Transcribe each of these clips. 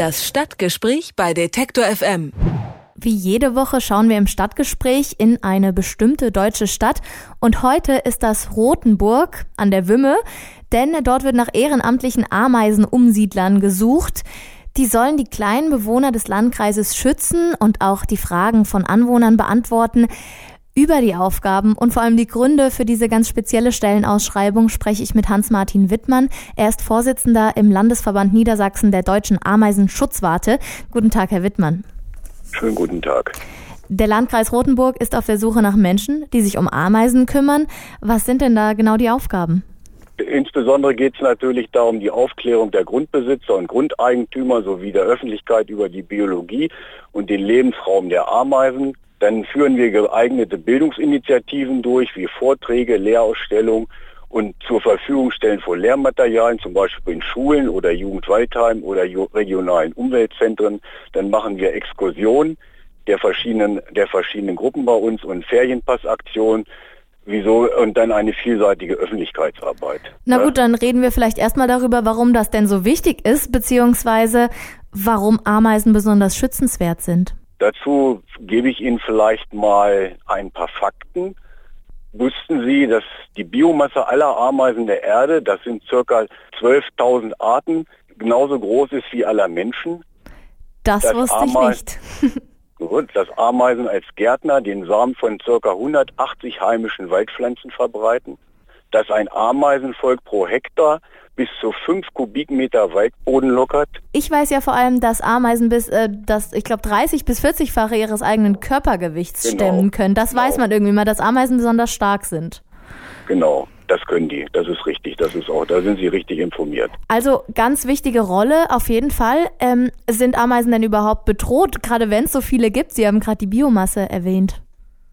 Das Stadtgespräch bei Detektor FM. Wie jede Woche schauen wir im Stadtgespräch in eine bestimmte deutsche Stadt und heute ist das Rothenburg an der Wümme, denn dort wird nach ehrenamtlichen Ameisenumsiedlern gesucht. Die sollen die kleinen Bewohner des Landkreises schützen und auch die Fragen von Anwohnern beantworten. Über die Aufgaben und vor allem die Gründe für diese ganz spezielle Stellenausschreibung spreche ich mit Hans-Martin Wittmann. Er ist Vorsitzender im Landesverband Niedersachsen der Deutschen Ameisenschutzwarte. Guten Tag, Herr Wittmann. Schönen guten Tag. Der Landkreis Rothenburg ist auf der Suche nach Menschen, die sich um Ameisen kümmern. Was sind denn da genau die Aufgaben? Insbesondere geht es natürlich darum, die Aufklärung der Grundbesitzer und Grundeigentümer sowie der Öffentlichkeit über die Biologie und den Lebensraum der Ameisen dann führen wir geeignete Bildungsinitiativen durch, wie Vorträge, Lehrausstellungen und zur Verfügung stellen von Lehrmaterialien, zum Beispiel in Schulen oder Jugendwaldheim oder regionalen Umweltzentren. Dann machen wir Exkursionen der verschiedenen, der verschiedenen Gruppen bei uns und Ferienpassaktionen. Wieso? Und dann eine vielseitige Öffentlichkeitsarbeit. Na gut, dann reden wir vielleicht erstmal darüber, warum das denn so wichtig ist, beziehungsweise warum Ameisen besonders schützenswert sind. Dazu gebe ich Ihnen vielleicht mal ein paar Fakten. Wussten Sie, dass die Biomasse aller Ameisen der Erde, das sind circa 12.000 Arten, genauso groß ist wie aller Menschen? Das, das wusste Ameisen, ich nicht. gut, dass Ameisen als Gärtner den Samen von circa 180 heimischen Waldpflanzen verbreiten, dass ein Ameisenvolk pro Hektar bis zu fünf Kubikmeter Waldboden lockert. Ich weiß ja vor allem, dass Ameisen bis, äh, das, ich glaube, 30 bis 40-fache ihres eigenen Körpergewichts genau. stemmen können. Das genau. weiß man irgendwie mal, dass Ameisen besonders stark sind. Genau. Das können die, das ist richtig, das ist auch, da sind Sie richtig informiert. Also ganz wichtige Rolle auf jeden Fall. Ähm, sind Ameisen denn überhaupt bedroht, gerade wenn es so viele gibt? Sie haben gerade die Biomasse erwähnt.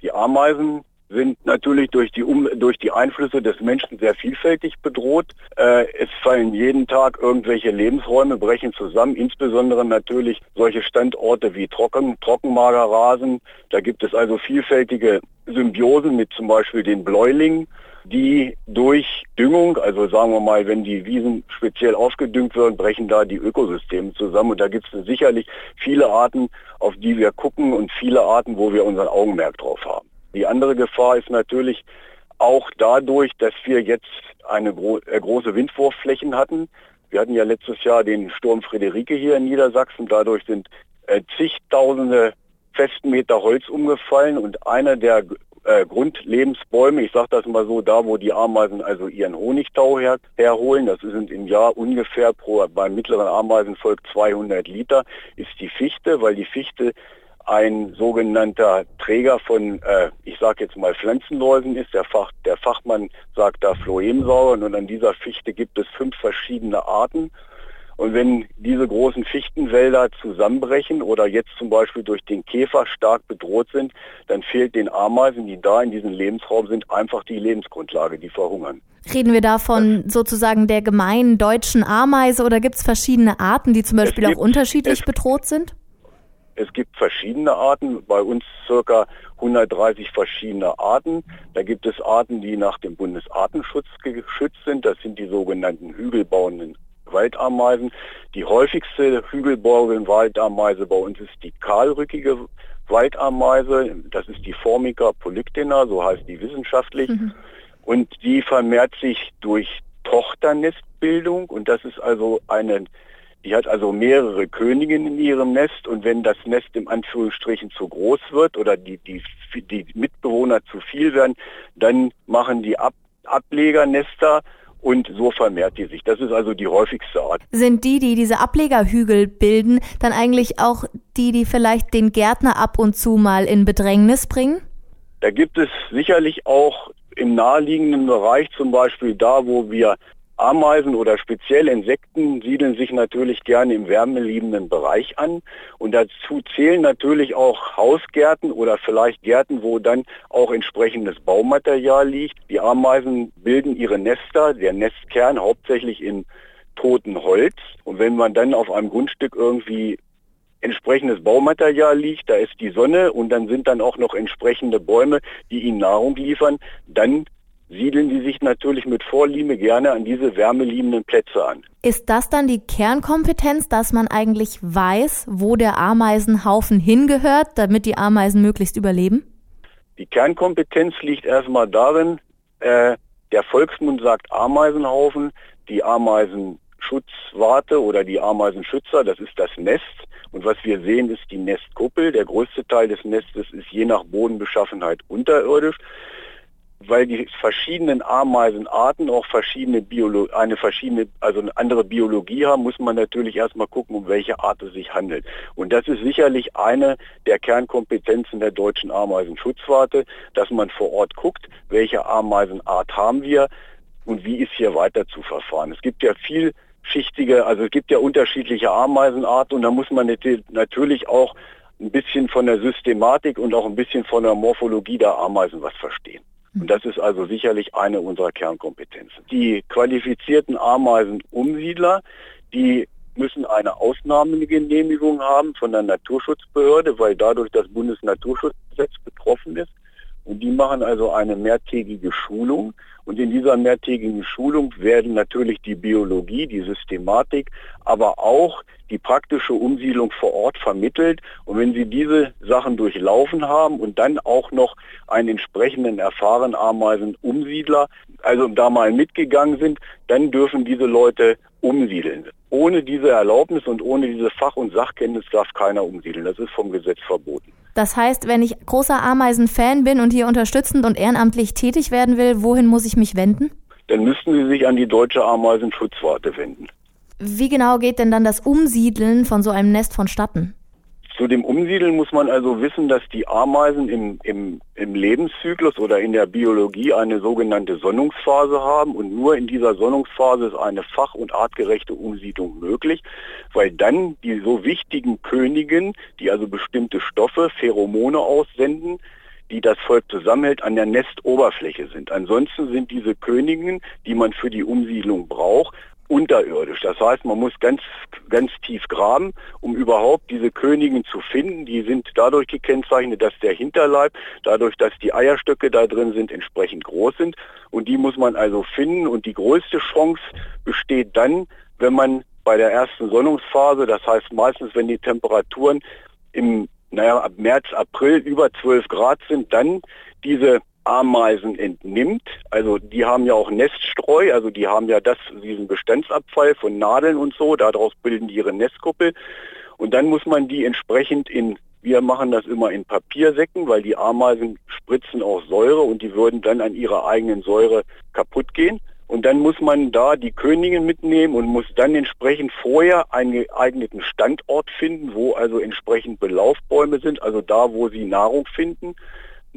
Die Ameisen sind natürlich durch die, um durch die Einflüsse des Menschen sehr vielfältig bedroht. Äh, es fallen jeden Tag irgendwelche Lebensräume, brechen zusammen, insbesondere natürlich solche Standorte wie Trocken, Trockenmagerrasen. Da gibt es also vielfältige Symbiosen mit zum Beispiel den Bläulingen die durch Düngung, also sagen wir mal, wenn die Wiesen speziell aufgedüngt werden, brechen da die Ökosysteme zusammen. Und da gibt es sicherlich viele Arten, auf die wir gucken und viele Arten, wo wir unseren Augenmerk drauf haben. Die andere Gefahr ist natürlich auch dadurch, dass wir jetzt eine gro äh, große Windwurfflächen hatten. Wir hatten ja letztes Jahr den Sturm Friederike hier in Niedersachsen. Dadurch sind äh, zigtausende Festmeter Holz umgefallen und einer der äh, Grundlebensbäume, ich sage das mal so, da wo die Ameisen also ihren Honigtau her, herholen, das sind im Jahr ungefähr pro, beim mittleren Ameisenvolk 200 Liter, ist die Fichte, weil die Fichte ein sogenannter Träger von, äh, ich sage jetzt mal Pflanzenläusen ist. Der, Fach, der Fachmann sagt da Phloemsäuren und an dieser Fichte gibt es fünf verschiedene Arten. Und wenn diese großen Fichtenwälder zusammenbrechen oder jetzt zum Beispiel durch den Käfer stark bedroht sind, dann fehlt den Ameisen, die da in diesem Lebensraum sind, einfach die Lebensgrundlage, die verhungern. Reden wir da von sozusagen der gemeinen deutschen Ameise oder gibt es verschiedene Arten, die zum Beispiel gibt, auch unterschiedlich bedroht sind? Es gibt verschiedene Arten, bei uns circa 130 verschiedene Arten. Da gibt es Arten, die nach dem Bundesartenschutz geschützt sind. Das sind die sogenannten hügelbauenden Waldameisen. Die häufigste hügelbauende Waldameise bei uns ist die kahlrückige Waldameise. Das ist die Formica polyctena, so heißt die wissenschaftlich. Mhm. Und die vermehrt sich durch Tochternestbildung und das ist also eine die hat also mehrere Königinnen in ihrem Nest und wenn das Nest im Anführungsstrichen zu groß wird oder die, die, die Mitbewohner zu viel werden, dann machen die Ab Ablegernester und so vermehrt die sich. Das ist also die häufigste Art. Sind die, die diese Ablegerhügel bilden, dann eigentlich auch die, die vielleicht den Gärtner ab und zu mal in Bedrängnis bringen? Da gibt es sicherlich auch im naheliegenden Bereich, zum Beispiel da, wo wir Ameisen oder speziell Insekten siedeln sich natürlich gerne im wärmeliebenden Bereich an und dazu zählen natürlich auch Hausgärten oder vielleicht Gärten, wo dann auch entsprechendes Baumaterial liegt. Die Ameisen bilden ihre Nester, der Nestkern hauptsächlich in toten Holz und wenn man dann auf einem Grundstück irgendwie entsprechendes Baumaterial liegt, da ist die Sonne und dann sind dann auch noch entsprechende Bäume, die ihnen Nahrung liefern, dann siedeln sie sich natürlich mit Vorliebe gerne an diese wärmeliebenden Plätze an. Ist das dann die Kernkompetenz, dass man eigentlich weiß, wo der Ameisenhaufen hingehört, damit die Ameisen möglichst überleben? Die Kernkompetenz liegt erstmal darin, äh, der Volksmund sagt Ameisenhaufen, die Ameisenschutzwarte oder die Ameisenschützer, das ist das Nest. Und was wir sehen, ist die Nestkuppel. Der größte Teil des Nestes ist je nach Bodenbeschaffenheit unterirdisch weil die verschiedenen Ameisenarten auch verschiedene Biolo eine verschiedene, also eine andere Biologie haben, muss man natürlich erstmal gucken, um welche Art es sich handelt. Und das ist sicherlich eine der Kernkompetenzen der deutschen Ameisenschutzwarte, dass man vor Ort guckt, welche Ameisenart haben wir und wie ist hier weiter zu verfahren. Es gibt ja vielschichtige, also es gibt ja unterschiedliche Ameisenarten und da muss man natürlich auch ein bisschen von der Systematik und auch ein bisschen von der Morphologie der Ameisen was verstehen. Und das ist also sicherlich eine unserer Kernkompetenzen. Die qualifizierten Ameisenumsiedler, die müssen eine Ausnahmegenehmigung haben von der Naturschutzbehörde, weil dadurch das Bundesnaturschutzgesetz betroffen ist. Und die machen also eine mehrtägige Schulung. Und in dieser mehrtägigen Schulung werden natürlich die Biologie, die Systematik, aber auch die praktische Umsiedlung vor Ort vermittelt. Und wenn Sie diese Sachen durchlaufen haben und dann auch noch einen entsprechenden erfahrenen Ameisenumsiedler, also da mal mitgegangen sind, dann dürfen diese Leute umsiedeln. Ohne diese Erlaubnis und ohne diese Fach- und Sachkenntnis darf keiner umsiedeln. Das ist vom Gesetz verboten. Das heißt, wenn ich großer Ameisen-Fan bin und hier unterstützend und ehrenamtlich tätig werden will, wohin muss ich mich wenden? Dann müssten Sie sich an die Deutsche Ameisenschutzwarte wenden. Wie genau geht denn dann das Umsiedeln von so einem Nest vonstatten? Zu dem Umsiedeln muss man also wissen, dass die Ameisen im, im, im Lebenszyklus oder in der Biologie eine sogenannte Sonnungsphase haben und nur in dieser Sonnungsphase ist eine fach- und artgerechte Umsiedlung möglich, weil dann die so wichtigen Königen, die also bestimmte Stoffe, Pheromone aussenden, die das Volk zusammenhält, an der Nestoberfläche sind. Ansonsten sind diese Königen, die man für die Umsiedlung braucht, unterirdisch. Das heißt, man muss ganz, ganz tief graben, um überhaupt diese Königen zu finden. Die sind dadurch gekennzeichnet, dass der Hinterleib, dadurch, dass die Eierstöcke da drin sind, entsprechend groß sind. Und die muss man also finden. Und die größte Chance besteht dann, wenn man bei der ersten Sonnungsphase, das heißt meistens, wenn die Temperaturen im, naja, ab März, April über 12 Grad sind, dann diese Ameisen entnimmt. Also die haben ja auch Neststreu, also die haben ja das, diesen Bestandsabfall von Nadeln und so, daraus bilden die ihre Nestkuppel. Und dann muss man die entsprechend in, wir machen das immer in Papiersäcken, weil die Ameisen spritzen auch Säure und die würden dann an ihrer eigenen Säure kaputt gehen. Und dann muss man da die Königin mitnehmen und muss dann entsprechend vorher einen geeigneten Standort finden, wo also entsprechend Belaufbäume sind, also da, wo sie Nahrung finden.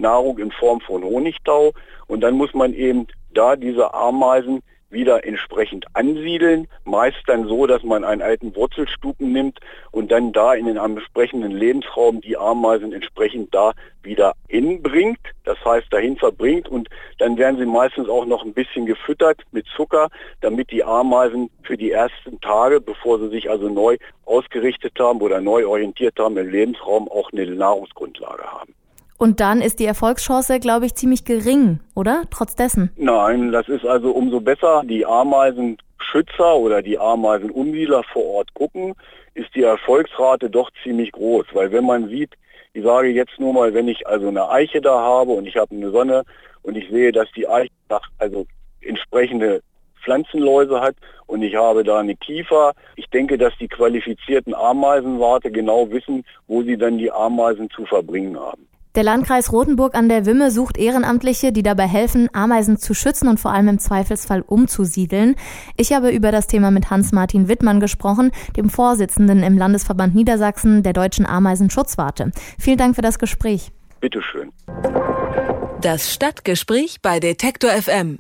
Nahrung in Form von Honigtau. Und dann muss man eben da diese Ameisen wieder entsprechend ansiedeln, meist dann so, dass man einen alten Wurzelstupen nimmt und dann da in den entsprechenden Lebensraum die Ameisen entsprechend da wieder inbringt, das heißt dahin verbringt. Und dann werden sie meistens auch noch ein bisschen gefüttert mit Zucker, damit die Ameisen für die ersten Tage, bevor sie sich also neu ausgerichtet haben oder neu orientiert haben im Lebensraum, auch eine Nahrungsgrundlage haben. Und dann ist die Erfolgschance, glaube ich, ziemlich gering, oder? Trotz dessen. Nein, das ist also umso besser. Die Ameisenschützer oder die Ameisenumsiedler vor Ort gucken, ist die Erfolgsrate doch ziemlich groß. Weil wenn man sieht, ich sage jetzt nur mal, wenn ich also eine Eiche da habe und ich habe eine Sonne und ich sehe, dass die Eiche also entsprechende Pflanzenläuse hat und ich habe da eine Kiefer. Ich denke, dass die qualifizierten Ameisenwarte genau wissen, wo sie dann die Ameisen zu verbringen haben. Der Landkreis Rothenburg an der Wimme sucht Ehrenamtliche, die dabei helfen, Ameisen zu schützen und vor allem im Zweifelsfall umzusiedeln. Ich habe über das Thema mit Hans-Martin Wittmann gesprochen, dem Vorsitzenden im Landesverband Niedersachsen der Deutschen Ameisenschutzwarte. Vielen Dank für das Gespräch. Bitteschön. Das Stadtgespräch bei Detektor FM.